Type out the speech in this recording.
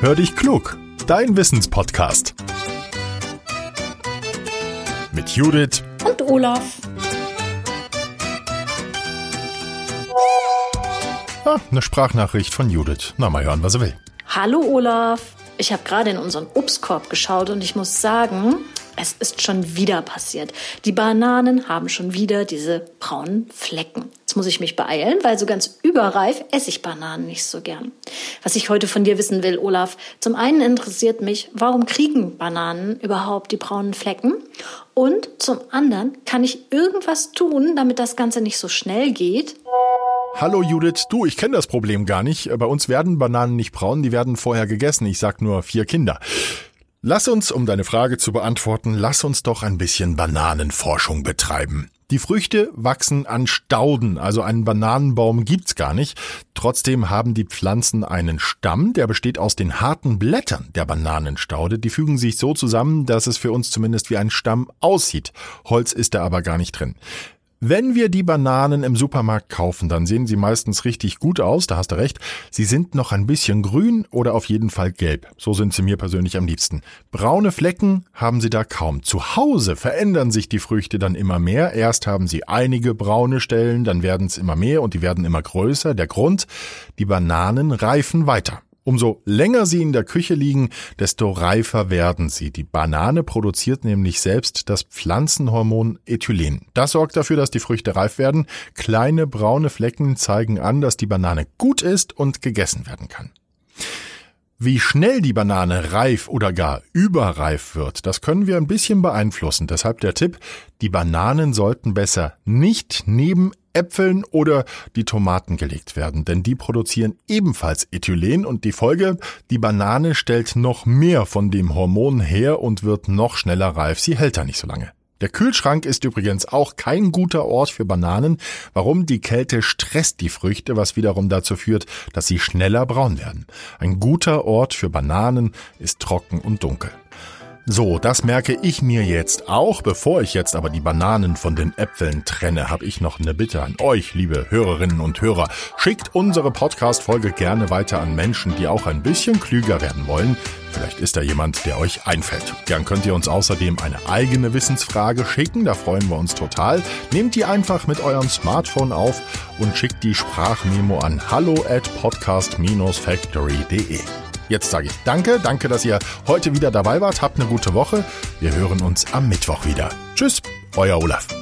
Hör dich klug, dein Wissenspodcast. Mit Judith und Olaf. Ah, eine Sprachnachricht von Judith. Na, mal hören, was er will. Hallo Olaf. Ich habe gerade in unseren Obstkorb geschaut und ich muss sagen, es ist schon wieder passiert. Die Bananen haben schon wieder diese braunen Flecken. Muss ich mich beeilen, weil so ganz überreif esse ich Bananen nicht so gern. Was ich heute von dir wissen will, Olaf, zum einen interessiert mich, warum kriegen Bananen überhaupt die braunen Flecken? Und zum anderen, kann ich irgendwas tun, damit das Ganze nicht so schnell geht? Hallo Judith, du, ich kenne das Problem gar nicht. Bei uns werden Bananen nicht braun, die werden vorher gegessen. Ich sag nur vier Kinder. Lass uns, um deine Frage zu beantworten, lass uns doch ein bisschen Bananenforschung betreiben. Die Früchte wachsen an Stauden, also einen Bananenbaum gibt's gar nicht. Trotzdem haben die Pflanzen einen Stamm, der besteht aus den harten Blättern der Bananenstaude. Die fügen sich so zusammen, dass es für uns zumindest wie ein Stamm aussieht. Holz ist da aber gar nicht drin. Wenn wir die Bananen im Supermarkt kaufen, dann sehen sie meistens richtig gut aus, da hast du recht. Sie sind noch ein bisschen grün oder auf jeden Fall gelb. So sind sie mir persönlich am liebsten. Braune Flecken haben sie da kaum. Zu Hause verändern sich die Früchte dann immer mehr. Erst haben sie einige braune Stellen, dann werden es immer mehr und die werden immer größer. Der Grund, die Bananen reifen weiter. Umso länger sie in der Küche liegen, desto reifer werden sie. Die Banane produziert nämlich selbst das Pflanzenhormon Ethylen. Das sorgt dafür, dass die Früchte reif werden. Kleine braune Flecken zeigen an, dass die Banane gut ist und gegessen werden kann. Wie schnell die Banane reif oder gar überreif wird, das können wir ein bisschen beeinflussen. Deshalb der Tipp, die Bananen sollten besser nicht neben Äpfeln oder die Tomaten gelegt werden, denn die produzieren ebenfalls Ethylen und die Folge, die Banane stellt noch mehr von dem Hormon her und wird noch schneller reif, sie hält da nicht so lange. Der Kühlschrank ist übrigens auch kein guter Ort für Bananen. Warum? Die Kälte stresst die Früchte, was wiederum dazu führt, dass sie schneller braun werden. Ein guter Ort für Bananen ist trocken und dunkel. So, das merke ich mir jetzt auch. Bevor ich jetzt aber die Bananen von den Äpfeln trenne, habe ich noch eine Bitte an euch, liebe Hörerinnen und Hörer. Schickt unsere Podcast-Folge gerne weiter an Menschen, die auch ein bisschen klüger werden wollen. Vielleicht ist da jemand, der euch einfällt. Gern könnt ihr uns außerdem eine eigene Wissensfrage schicken, da freuen wir uns total. Nehmt die einfach mit eurem Smartphone auf und schickt die Sprachmemo an hallo at podcast-factory.de. Jetzt sage ich Danke, danke, dass ihr heute wieder dabei wart. Habt eine gute Woche. Wir hören uns am Mittwoch wieder. Tschüss, euer Olaf.